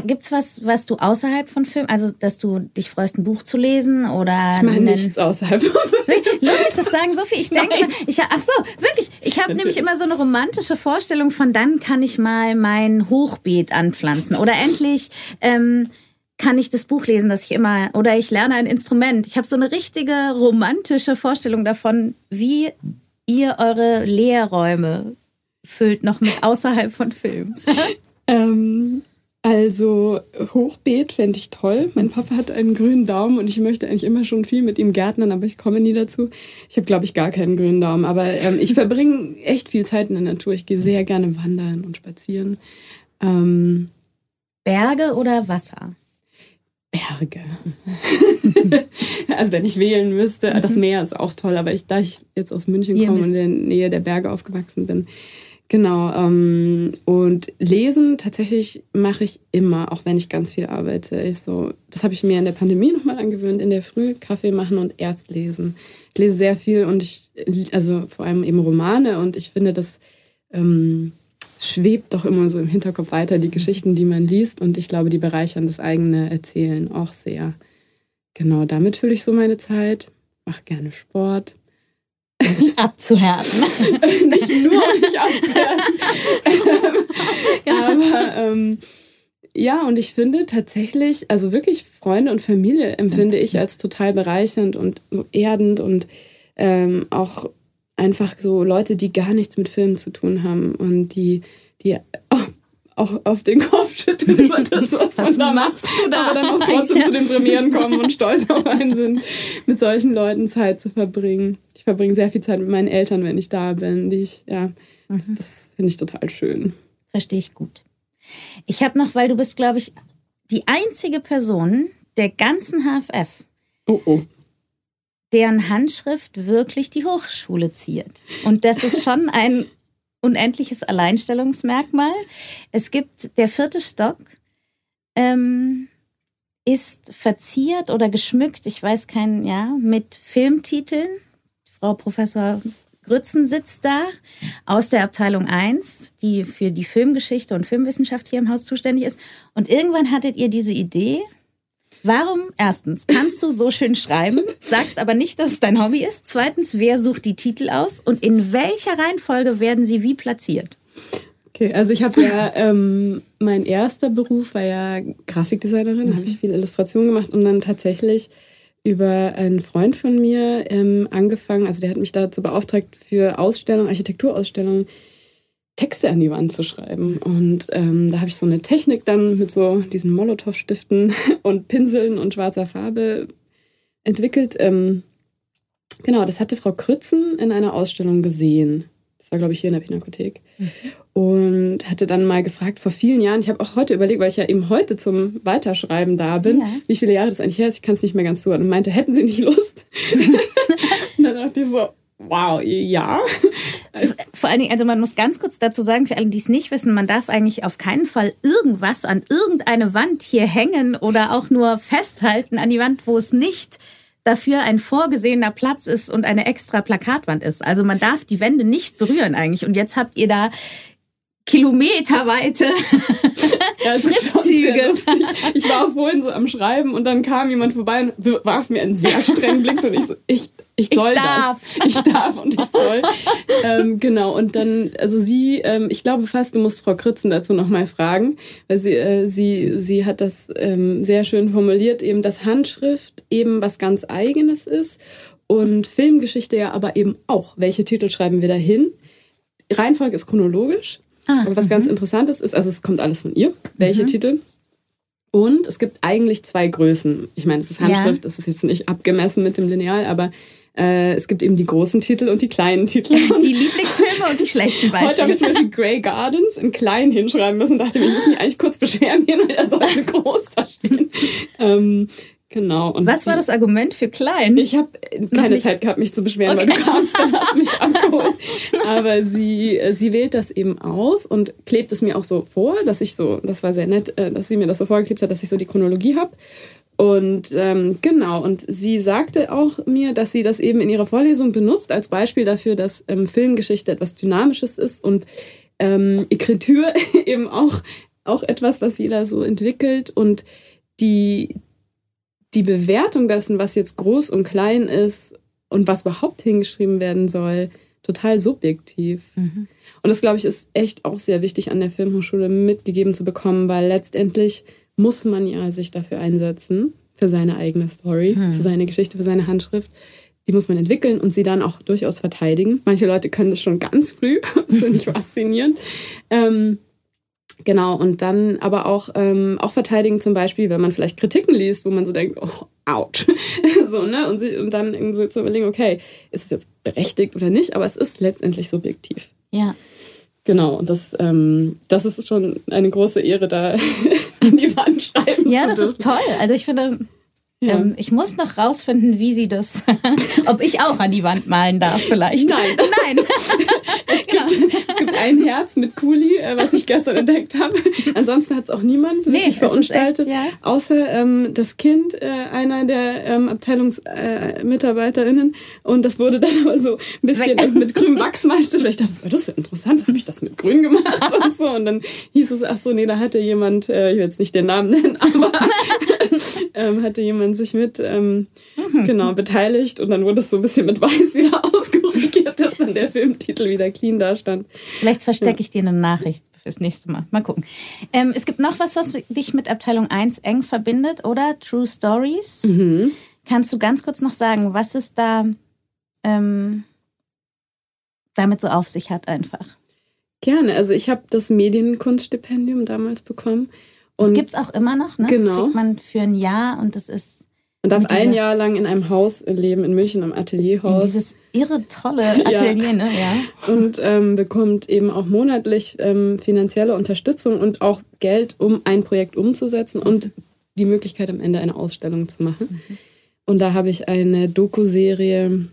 Gibt's was, was du außerhalb von Film, also dass du dich freust, ein Buch zu lesen oder? Ich mache nichts außerhalb von Film. Das sagen, Sophie, ich denke, ich, ach so, wirklich, ich habe nämlich immer so eine romantische Vorstellung von, dann kann ich mal mein Hochbeet anpflanzen oder endlich ähm, kann ich das Buch lesen, das ich immer, oder ich lerne ein Instrument. Ich habe so eine richtige romantische Vorstellung davon, wie ihr eure Lehrräume füllt, noch mit außerhalb von Film. [LAUGHS] [LAUGHS] ähm, also Hochbeet fände ich toll. Mein Papa hat einen grünen Daumen und ich möchte eigentlich immer schon viel mit ihm gärtnern, aber ich komme nie dazu. Ich habe, glaube ich, gar keinen grünen Daumen, aber ähm, ich [LAUGHS] verbringe echt viel Zeit in der Natur. Ich gehe sehr gerne wandern und spazieren. Ähm, Berge oder Wasser? Berge. [LAUGHS] also wenn ich wählen müsste, das mhm. Meer ist auch toll, aber ich, da ich jetzt aus München komme und in der Nähe der Berge aufgewachsen bin, Genau. Ähm, und lesen tatsächlich mache ich immer, auch wenn ich ganz viel arbeite. Ich so, das habe ich mir in der Pandemie nochmal angewöhnt, in der Früh Kaffee machen und erst lesen. Ich lese sehr viel und ich, also vor allem eben Romane und ich finde, das ähm, schwebt doch immer so im Hinterkopf weiter, die Geschichten, die man liest. Und ich glaube, die bereichern das eigene Erzählen auch sehr. Genau, damit fülle ich so meine Zeit. Mache gerne Sport dich abzuhärten. [LAUGHS] nicht nur, um dich abzuhärten. [LAUGHS] ja. Aber ähm, ja, und ich finde tatsächlich, also wirklich Freunde und Familie empfinde ich als total bereichernd und erdend und ähm, auch einfach so Leute, die gar nichts mit Filmen zu tun haben und die, die auch, auch auf den Kopf schütteln [LAUGHS] über das, was, was man machst du da? aber dann auch trotzdem zu den Premieren kommen und stolz auf einen sind, mit solchen Leuten Zeit zu verbringen ich verbringe sehr viel Zeit mit meinen Eltern, wenn ich da bin. Die ich, ja, mhm. das finde ich total schön. Verstehe ich gut. Ich habe noch, weil du bist, glaube ich, die einzige Person der ganzen HFF, oh, oh. deren Handschrift wirklich die Hochschule ziert. Und das ist schon ein unendliches Alleinstellungsmerkmal. Es gibt der vierte Stock. Ähm, ist verziert oder geschmückt, ich weiß keinen, ja, mit Filmtiteln Frau Professor Grützen sitzt da aus der Abteilung 1, die für die Filmgeschichte und Filmwissenschaft hier im Haus zuständig ist. Und irgendwann hattet ihr diese Idee. Warum, erstens, kannst du so schön schreiben, sagst aber nicht, dass es dein Hobby ist. Zweitens, wer sucht die Titel aus und in welcher Reihenfolge werden sie wie platziert? Okay, also ich habe ja, ähm, mein erster Beruf war ja Grafikdesignerin, mhm. habe ich viel Illustration gemacht und dann tatsächlich über einen Freund von mir ähm, angefangen, also der hat mich dazu beauftragt, für Ausstellungen, Architekturausstellungen Texte an die Wand zu schreiben. Und ähm, da habe ich so eine Technik dann mit so diesen Molotow-Stiften [LAUGHS] und Pinseln und schwarzer Farbe entwickelt. Ähm, genau, das hatte Frau Krützen in einer Ausstellung gesehen. Das war, glaube ich, hier in der Pinakothek. Und hatte dann mal gefragt, vor vielen Jahren, ich habe auch heute überlegt, weil ich ja eben heute zum Weiterschreiben da bin, ja. wie viele Jahre das eigentlich her ist, ich kann es nicht mehr ganz zuhören. Und meinte, hätten Sie nicht Lust? [LAUGHS] und dann dachte ich so, wow, ja. Vor allen Dingen, also man muss ganz kurz dazu sagen, für alle, die es nicht wissen, man darf eigentlich auf keinen Fall irgendwas an irgendeine Wand hier hängen oder auch nur festhalten an die Wand, wo es nicht dafür ein vorgesehener Platz ist und eine extra Plakatwand ist. Also man darf die Wände nicht berühren eigentlich. Und jetzt habt ihr da kilometerweite [LAUGHS] ja, Schriftzüge. Ich war auch vorhin so am Schreiben und dann kam jemand vorbei und warf mir einen sehr [LAUGHS] strengen Blick und ich so, ich, ich soll ich das. [LAUGHS] Ich darf und ich soll. ähm, genau, und dann, also sie, ähm, ich glaube fast, du musst Frau Kritzen dazu nochmal fragen, weil sie, äh, sie, sie hat das ähm, sehr schön formuliert, eben, dass Handschrift eben was ganz Eigenes ist und Filmgeschichte ja aber eben auch. Welche Titel schreiben wir da hin? Reihenfolge ist chronologisch. Ah, Aber was ganz mhm. interessant ist, ist, also es kommt alles von ihr, welche mhm. Titel. Und es gibt eigentlich zwei Größen. Ich meine, es ist Handschrift, es ja. ist jetzt nicht abgemessen mit dem Lineal, aber äh, es gibt eben die großen Titel und die kleinen Titel. [LAUGHS] Die Lieblingsfilme und die schlechten Beispiele. [LAUGHS] Heute habe ich zum Beispiel Grey Gardens in klein hinschreiben müssen und dachte mir, ich muss mich eigentlich kurz beschweren hier, weil er sollte [LAUGHS] groß da stehen. ähm, Genau. Was war das Argument für klein? Ich habe keine nicht. Zeit gehabt, mich zu beschweren, okay. weil du kamst, dann hast mich [LAUGHS] abgeholt. Aber sie, äh, sie wählt das eben aus und klebt es mir auch so vor, dass ich so, das war sehr nett, äh, dass sie mir das so vorgeklebt hat, dass ich so die Chronologie habe. Und ähm, genau, und sie sagte auch mir, dass sie das eben in ihrer Vorlesung benutzt als Beispiel dafür, dass ähm, Filmgeschichte etwas Dynamisches ist und ähm, Ekritur [LAUGHS] eben auch, auch etwas, was jeder so entwickelt und die, die Bewertung dessen, was jetzt groß und klein ist, und was überhaupt hingeschrieben werden soll, total subjektiv. Mhm. Und das, glaube ich, ist echt auch sehr wichtig an der Filmhochschule mitgegeben zu bekommen, weil letztendlich muss man ja sich dafür einsetzen, für seine eigene Story, mhm. für seine Geschichte, für seine Handschrift. Die muss man entwickeln und sie dann auch durchaus verteidigen. Manche Leute können das schon ganz früh, [LAUGHS] das finde ich faszinierend. Ähm, Genau, und dann aber auch, ähm, auch verteidigen zum Beispiel, wenn man vielleicht Kritiken liest, wo man so denkt, oh, out. [LAUGHS] so, ne? Und, sie, und dann irgendwie so zu überlegen, okay, ist es jetzt berechtigt oder nicht, aber es ist letztendlich subjektiv. Ja. Genau, und das, ähm, das ist schon eine große Ehre, da [LAUGHS] an die Wand schreiben Ja, das ist toll. Also ich finde, ja. Ähm, ich muss noch rausfinden, wie sie das, [LAUGHS] ob ich auch an die Wand malen darf vielleicht. Nein. Nein. Es, gibt, es gibt ein Herz mit Kuli, äh, was ich gestern entdeckt habe. Ansonsten hat es auch niemand nee, wirklich verunstaltet, echt, ja. außer ähm, das Kind äh, einer der ähm, AbteilungsmitarbeiterInnen. Äh, und das wurde dann [LAUGHS] aber so ein bisschen also mit grünem Wachsmalstift. Ich dachte, das ist ja interessant, habe ich das mit grün gemacht und so. Und dann hieß es, ach so, nee, da hatte jemand, äh, ich will jetzt nicht den Namen nennen, [LAUGHS] aber ähm, hatte jemand sich mit ähm, mhm. genau beteiligt und dann wurde es so ein bisschen mit Weiß wieder [LAUGHS] auskorrigiert, dass dann der Filmtitel wieder clean da stand. Vielleicht verstecke ja. ich dir eine Nachricht fürs nächste Mal. Mal gucken. Ähm, es gibt noch was, was dich mit Abteilung 1 eng verbindet, oder? True Stories. Mhm. Kannst du ganz kurz noch sagen, was es da ähm, damit so auf sich hat einfach? Gerne. Also ich habe das Medienkunststipendium damals bekommen das gibt es auch immer noch, ne? Genau. Das kriegt man für ein Jahr und das ist. Man darf ein Jahr lang in einem Haus leben, in München, im Atelierhaus. Dieses irre tolle [LAUGHS] Atelier, ja. ne? Ja. Und ähm, bekommt eben auch monatlich ähm, finanzielle Unterstützung und auch Geld, um ein Projekt umzusetzen und die Möglichkeit, am Ende eine Ausstellung zu machen. Mhm. Und da habe ich eine Doku-Serie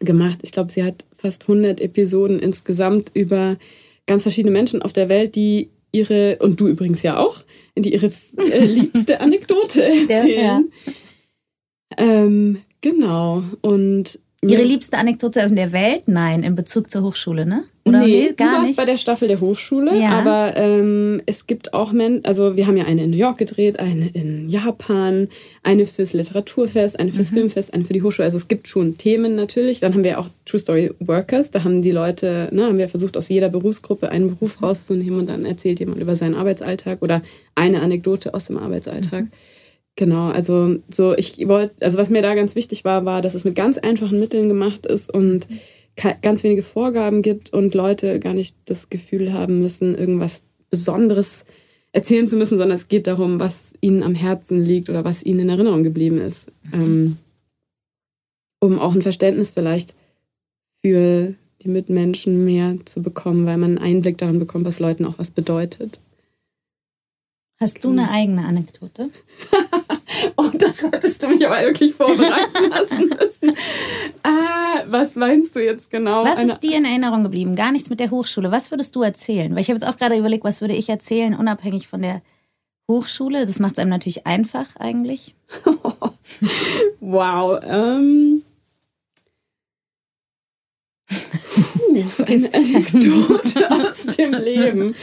gemacht. Ich glaube, sie hat fast 100 Episoden insgesamt über ganz verschiedene Menschen auf der Welt, die ihre, und du übrigens ja auch, die ihre äh, [LAUGHS] liebste Anekdote erzählen. Ja, ja. Ähm, genau. Und Ihre liebste Anekdote in der Welt? Nein, in Bezug zur Hochschule, ne? Oder nee, nee gar du warst nicht. bei der Staffel der Hochschule, ja. aber ähm, es gibt auch Men also wir haben ja eine in New York gedreht, eine in Japan, eine fürs Literaturfest, eine fürs mhm. Filmfest, eine für die Hochschule. Also es gibt schon Themen natürlich. Dann haben wir auch True Story Workers, da haben die Leute, ne, haben wir versucht aus jeder Berufsgruppe einen Beruf rauszunehmen und dann erzählt jemand über seinen Arbeitsalltag oder eine Anekdote aus dem Arbeitsalltag. Mhm. Genau, also so ich wollte, also was mir da ganz wichtig war, war, dass es mit ganz einfachen Mitteln gemacht ist und ganz wenige Vorgaben gibt und Leute gar nicht das Gefühl haben müssen, irgendwas Besonderes erzählen zu müssen, sondern es geht darum, was ihnen am Herzen liegt oder was ihnen in Erinnerung geblieben ist. Ähm, um auch ein Verständnis vielleicht für die Mitmenschen mehr zu bekommen, weil man einen Einblick daran bekommt, was Leuten auch was bedeutet. Hast du eine eigene Anekdote? [LAUGHS] oh, das hattest du mich aber wirklich vorbereiten [LAUGHS] lassen müssen. Ah, was meinst du jetzt genau? Was ist dir in Erinnerung geblieben? Gar nichts mit der Hochschule. Was würdest du erzählen? Weil ich habe jetzt auch gerade überlegt, was würde ich erzählen, unabhängig von der Hochschule. Das macht es einem natürlich einfach eigentlich. [LAUGHS] wow. Ähm. Puh, eine Anekdote aus dem Leben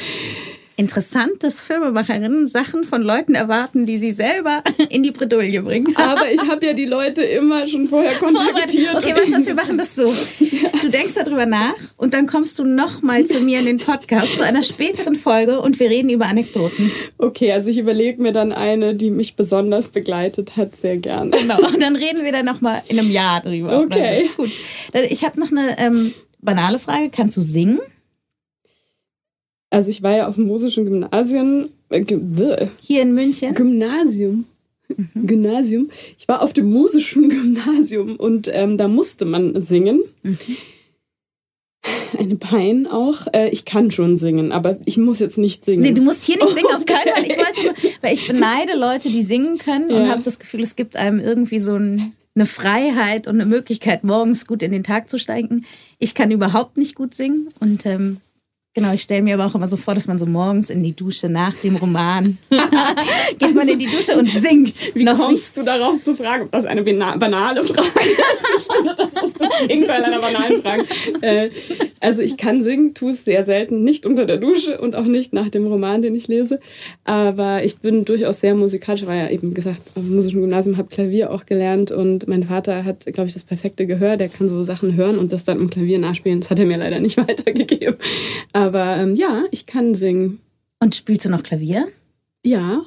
interessant, dass Filmemacherinnen Sachen von Leuten erwarten, die sie selber [LAUGHS] in die Bredouille bringen. Aber ich habe ja die Leute immer schon vorher kontaktiert. Okay, weißt du was, wir machen das so. Du denkst darüber nach und dann kommst du nochmal zu mir in den Podcast, zu einer späteren Folge und wir reden über Anekdoten. Okay, also ich überlege mir dann eine, die mich besonders begleitet hat, sehr gerne. Genau, und dann reden wir dann nochmal in einem Jahr drüber. Okay. Gut. Ich habe noch eine ähm, banale Frage. Kannst du singen? Also ich war ja auf dem musischen Gymnasium. Äh, Hier in München? Gymnasium. Mhm. Gymnasium. Ich war auf dem musischen [LAUGHS] Gymnasium und ähm, da musste man singen. Mhm. Eine Pein auch. Äh, ich kann schon singen, aber ich muss jetzt nicht singen. Nee, du musst hier nicht singen, okay. auf keinen Fall. Ich [LAUGHS] wollte nur, weil ich beneide Leute, die singen können ja. und habe das Gefühl, es gibt einem irgendwie so ein, eine Freiheit und eine Möglichkeit, morgens gut in den Tag zu steigen. Ich kann überhaupt nicht gut singen und ähm, Genau, ich stelle mir aber auch immer so vor, dass man so morgens in die Dusche nach dem Roman [LAUGHS] geht man in die Dusche und singt. Wie Noch kommst nicht? du darauf zu fragen, ob das eine banale Frage ist? [LAUGHS] finde, das ist das Gegenteil einer banalen Frage. Äh, Also ich kann singen, tue es sehr selten, nicht unter der Dusche und auch nicht nach dem Roman, den ich lese. Aber ich bin durchaus sehr musikalisch, weil ja eben gesagt, dem musischen Gymnasium habe Klavier auch gelernt und mein Vater hat, glaube ich, das perfekte Gehör. Der kann so Sachen hören und das dann im Klavier nachspielen. Das hat er mir leider nicht [LAUGHS] weitergegeben. Aber ähm, ja, ich kann singen. Und spielst du noch Klavier? Ja,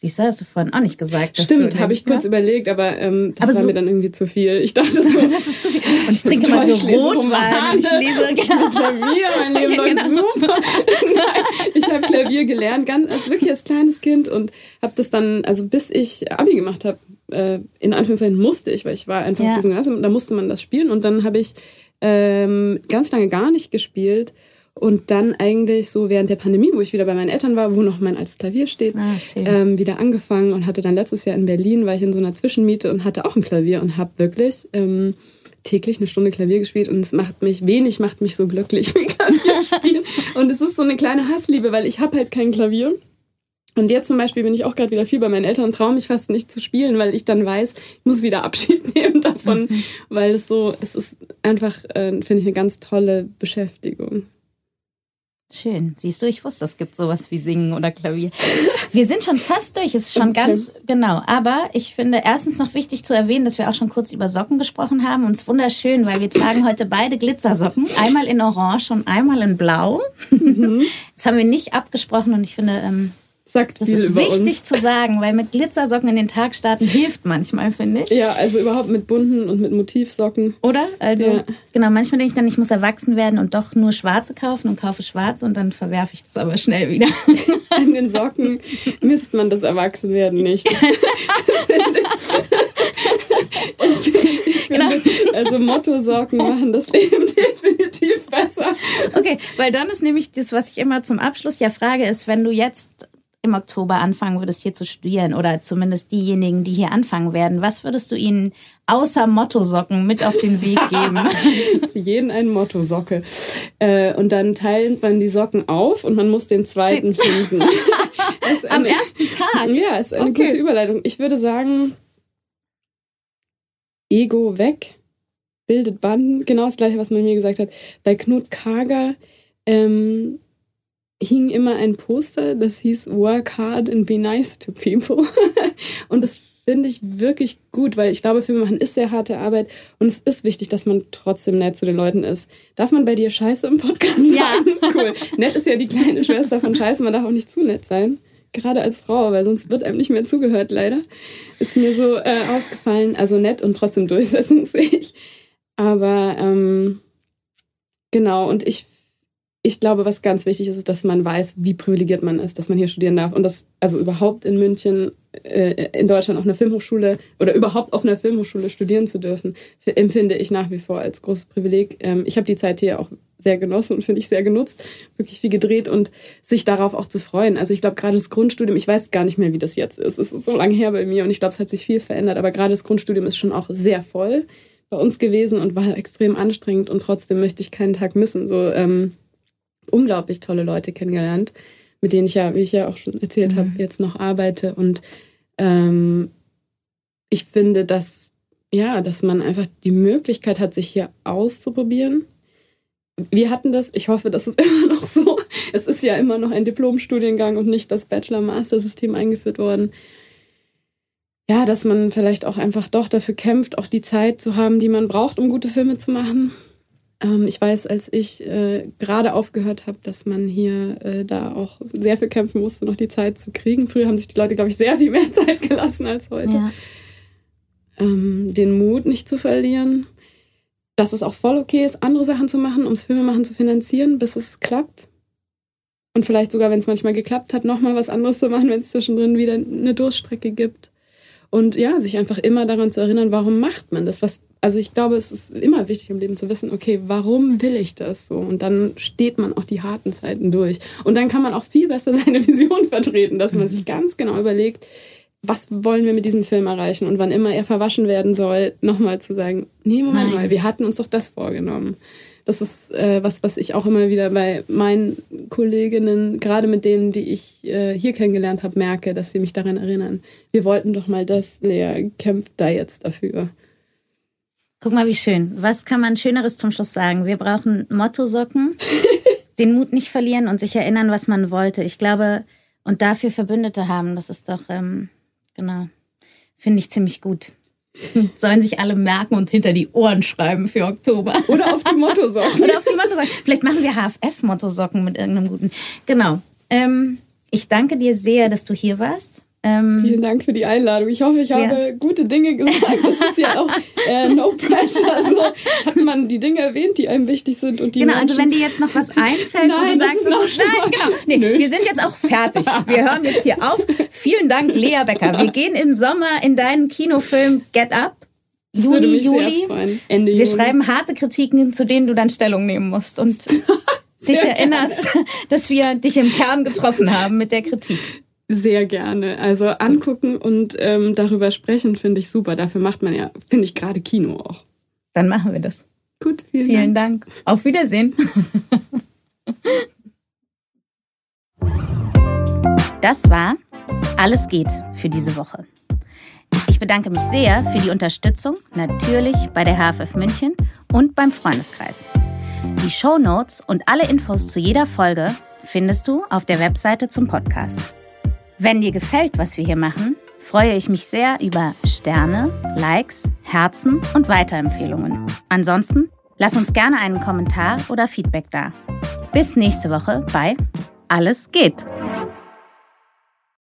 Siehst du, hast du vorhin auch nicht gesagt. Stimmt, habe ich kurz überlegt, aber ähm, das Aber war so- mir dann irgendwie zu viel. Ich dachte so, [LAUGHS] Das ist zu viel. Und ich [LAUGHS] trinke mal so Rotwein und ich lese, [LAUGHS] genau. Klavier, mein Leben Ja, läuft genau. super. Nein, ich habe Klavier gelernt, ganz als wirklich als kleines Kind und habe das dann, also bis ich Abi gemacht habe, äh, in Anführungszeichen musste ich, weil ich war einfach Ja. Gymnasium, da musste man das spielen und dann habe ich ähm, ganz lange gar nicht gespielt und dann eigentlich so während der Pandemie, wo ich wieder bei meinen Eltern war, wo noch mein altes Klavier steht, Ah, ähm, wieder angefangen und hatte dann letztes Jahr in Berlin, war ich in so einer Zwischenmiete und hatte auch ein Klavier und habe wirklich ähm, täglich eine Stunde Klavier gespielt und es macht mich, wenig macht mich so glücklich [LAUGHS] wie Klavier spielen. und es ist so eine kleine Hassliebe, weil ich habe halt kein Klavier. Und jetzt zum Beispiel bin ich auch gerade wieder viel bei meinen Eltern und traue mich fast nicht zu spielen, weil ich dann weiß, ich muss wieder Abschied [LAUGHS] nehmen davon, weil es so, es ist einfach, äh, finde ich, eine ganz tolle Beschäftigung. Schön. Siehst du, ich wusste, es gibt sowas wie Singen oder Klavier. Wir sind schon fast durch, es ist schon Okay. ganz genau. Aber ich finde erstens noch wichtig zu erwähnen, dass wir auch schon kurz über Socken gesprochen haben. Und es ist wunderschön, weil wir tragen heute beide Glitzersocken. Einmal in Orange und einmal in Blau. Mhm. [LAUGHS] Das haben wir nicht abgesprochen und ich finde, ähm, Sagt das viel ist über wichtig uns. zu sagen, weil mit Glitzersocken in den Tag starten hilft manchmal, finde ich. Ja, also überhaupt mit bunten und mit Motivsocken. Oder? Also, Ja. genau, manchmal denke ich dann, ich muss erwachsen werden und doch nur schwarze kaufen und kaufe schwarz und dann verwerfe ich das aber schnell wieder. [LAUGHS] An den Socken misst man das Erwachsenwerden nicht. ich, [LAUGHS] ich finde, also Motto-Socken machen das Leben [LAUGHS] definitiv besser. Okay, weil dann ist nämlich das, was ich immer zum Abschluss ja frage, ist, wenn du jetzt im Oktober anfangen würdest, hier zu studieren oder zumindest diejenigen, die hier anfangen werden, was würdest du ihnen außer Mottosocken mit auf den Weg [LAUGHS] geben? Für jeden ein Motto-Socke. Äh, und dann teilt man die Socken auf und man muss den zweiten finden. [LAUGHS] Ist Am eine- ersten Tag? Ja, ist eine Okay. gute Überleitung. Ich würde sagen, Ego weg, bildet Banden. Genau das gleiche, was man mir gesagt hat. Bei Knut Kager ähm, hing immer ein Poster, das hieß Work hard and be nice to people. [LAUGHS] und das finde ich wirklich gut, weil ich glaube, Filme machen ist sehr harte Arbeit und es ist wichtig, dass man trotzdem nett zu den Leuten ist. Darf man bei dir Scheiße im Podcast Ja. sagen? [LAUGHS] Cool. Nett ist ja die kleine Schwester von Scheiße, man darf auch nicht zu nett sein. Gerade als Frau, weil sonst wird einem nicht mehr zugehört, leider. Ist mir so äh, aufgefallen. Also nett und trotzdem durchsetzungsfähig. Aber ähm, genau, und ich, ich glaube, was ganz wichtig ist, ist, dass man weiß, wie privilegiert man ist, dass man hier studieren darf. Und das, also überhaupt in München, äh, in Deutschland auf einer Filmhochschule oder überhaupt auf einer Filmhochschule studieren zu dürfen, empfinde ich nach wie vor als großes Privileg. Ähm, ich habe die Zeit hier auch sehr genossen und finde ich sehr genutzt, wirklich viel gedreht und sich darauf auch zu freuen. Also ich glaube, gerade das Grundstudium, ich weiß gar nicht mehr, wie das jetzt ist. Es ist so lange her bei mir und ich glaube, es hat sich viel verändert. Aber gerade das Grundstudium ist schon auch sehr voll bei uns gewesen und war extrem anstrengend und trotzdem möchte ich keinen Tag missen. So ähm, unglaublich tolle Leute kennengelernt, mit denen ich ja, wie ich ja auch schon erzählt habe, jetzt noch arbeite und ähm, ich finde, dass ja, dass man einfach die Möglichkeit hat, sich hier auszuprobieren. Wir hatten das, ich hoffe, das ist [LAUGHS] immer noch so. Es ist ja immer noch ein Diplomstudiengang und nicht das Bachelor-Master-System eingeführt worden. Ja, dass man vielleicht auch einfach doch dafür kämpft, auch die Zeit zu haben, die man braucht, um gute Filme zu machen. Ähm, ich weiß, als ich äh, gerade aufgehört habe, dass man hier äh, da auch sehr viel kämpfen musste, noch die Zeit zu kriegen. Früher haben sich die Leute, glaube ich, sehr viel mehr [LAUGHS] Zeit gelassen als heute Ja. ähm, den Mut nicht zu verlieren, dass es auch voll okay ist, andere Sachen zu machen, ums Filmemachen zu finanzieren, bis es klappt. Und vielleicht sogar, wenn es manchmal geklappt hat, nochmal was anderes zu machen, wenn es zwischendrin wieder eine Durststrecke gibt. Und ja, sich einfach immer daran zu erinnern, warum macht man das? Was, also ich glaube, es ist immer wichtig im Leben zu wissen, okay, warum will ich das so? Und dann steht man auch die harten Zeiten durch. Und dann kann man auch viel besser [LAUGHS] seine Vision vertreten, dass man sich ganz genau überlegt, was wollen wir mit diesem Film erreichen? Und wann immer er verwaschen werden soll, nochmal zu sagen, nee, Moment Nein. mal, wir hatten uns doch das vorgenommen. Das ist äh, was, was ich auch immer wieder bei meinen Kolleginnen, gerade mit denen, die ich äh, hier kennengelernt habe, merke, dass sie mich daran erinnern. Wir wollten doch mal das, Lea, kämpft da jetzt dafür. Guck mal, wie schön. Was kann man Schöneres zum Schluss sagen? Wir brauchen Mottosocken, [LAUGHS] den Mut nicht verlieren und sich erinnern, was man wollte. Ich glaube, und dafür Verbündete haben, das ist doch, ähm, genau, finde ich ziemlich gut. Sollen sich alle merken und hinter die Ohren schreiben für Oktober. Oder auf die Mottosocken. [LAUGHS] Oder auf die Mottosocken. Vielleicht machen wir HFF-Mottosocken mit irgendeinem guten. Genau. Ähm, ich danke dir sehr, dass du hier warst. Ähm, Vielen Dank für die Einladung. Ich hoffe, ich habe ja. gute Dinge gesagt. Das ist ja auch äh, no pressure. Also hat man die Dinge erwähnt, die einem wichtig sind und die Genau, Menschen also wenn dir jetzt noch was einfällt, nein, wo du sagst, so, nein, genau. Nee, wir sind jetzt auch fertig. Wir hören jetzt hier auf. Vielen Dank, Lea Becker. Wir gehen im Sommer in deinen Kinofilm Get Up. Das Juli, Juli. Ende wir Juli. schreiben harte Kritiken, zu denen du dann Stellung nehmen musst und [LAUGHS] dich erinnerst, dass wir dich im Kern getroffen haben mit der Kritik. Sehr gerne. Also angucken und ähm, darüber sprechen finde ich super. Dafür macht man ja, finde ich, gerade Kino auch. Dann machen wir das. Gut, vielen, vielen Dank. Dank. Auf Wiedersehen. Das war Alles geht für diese Woche. Ich bedanke mich sehr für die Unterstützung, natürlich bei der HFF München und beim Freundeskreis. Die Show Notes und alle Infos zu jeder Folge findest du auf der Webseite zum Podcast. Wenn dir gefällt, was wir hier machen, freue ich mich sehr über Sterne, Likes, Herzen und Weiterempfehlungen. Ansonsten lass uns gerne einen Kommentar oder Feedback da. Bis nächste Woche bei Alles geht.